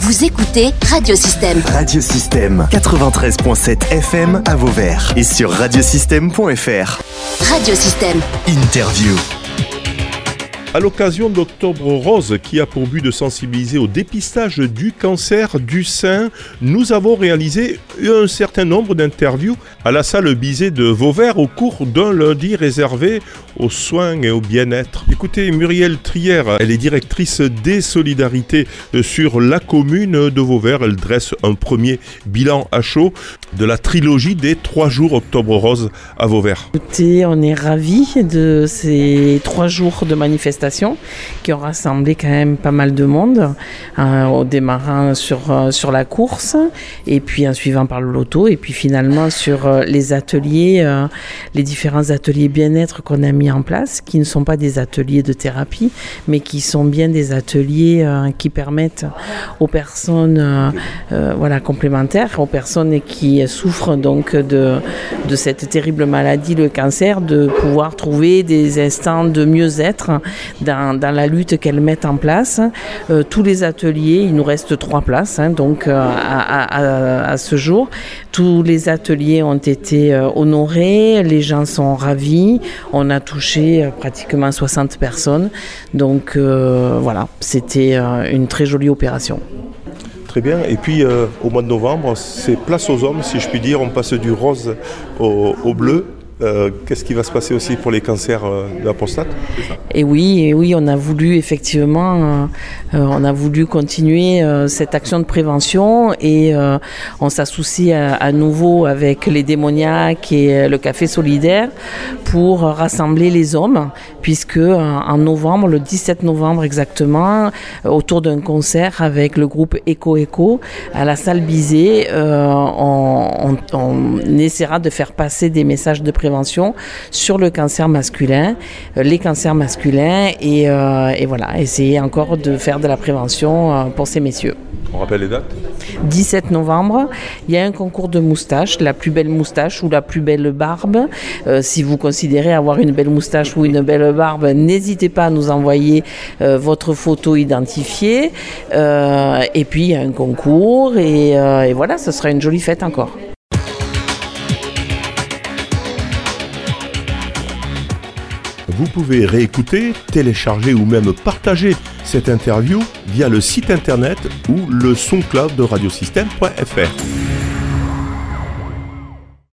Vous écoutez Radiosystème. Radiosystème 93.7 FM à Vauvert et sur radiosystème.fr. Radiosystème. Interview. À l'occasion d'Octobre Rose, qui a pour but de sensibiliser au dépistage du cancer du sein, nous avons réalisé un certain nombre d'interviews à la salle Bizet de Vauvert au cours d'un lundi réservé aux soins et au bien-être. Écoutez, Muriel Trière, elle est directrice des solidarités sur la commune de Vauvert. Elle dresse un premier bilan à chaud de la trilogie des trois jours Octobre Rose à Vauvert. Écoutez, on est ravis de ces trois jours de manifestation qui ont rassemblé quand même pas mal de monde, euh, au démarrant sur, euh, sur la course, et puis en suivant par le loto, et puis finalement sur euh, les ateliers, les différents ateliers bien-être qu'on a mis en place, qui ne sont pas des ateliers de thérapie, mais qui sont bien des ateliers qui permettent aux personnes voilà, complémentaires, aux personnes qui souffrent donc de, de cette terrible maladie, le cancer, de pouvoir trouver des instants de mieux-être dans, la lutte qu'elles mettent en place. Euh, tous les ateliers, il nous reste trois places, hein, donc euh, à, ce jour. Tous les ateliers ont été euh, honorés, les gens sont ravis. On a touché pratiquement 60 personnes. Donc voilà, c'était une très jolie opération. Très bien. Et puis au mois de novembre, c'est place aux hommes, si je puis dire. On passe du rose au bleu. Euh, Qu'est-ce qui va se passer aussi pour les cancers euh, de la prostate? Et oui, oui, on a voulu effectivement, euh, on a voulu continuer cette action de prévention et on s'associe à, nouveau avec les démoniaques et le café solidaire pour rassembler les hommes, puisque en novembre, le 17 novembre exactement, autour d'un concert avec le groupe Eco Eco à la salle Bizet, on essaiera de faire passer des messages de prévention sur le cancer masculin, euh, les cancers masculins et, euh, et voilà, essayer encore de faire de la prévention euh, pour ces messieurs. On rappelle les dates? 17 novembre, il y a un concours de moustaches, la plus belle moustache ou la plus belle barbe. Euh, si vous considérez avoir une belle moustache ou une belle barbe, n'hésitez pas à nous envoyer euh, votre photo identifiée. Euh, et puis il y a un concours et, et voilà, ce sera une jolie fête encore. Vous pouvez réécouter, télécharger ou même partager cette interview via le site internet ou le soncloud de radiosystème.fr.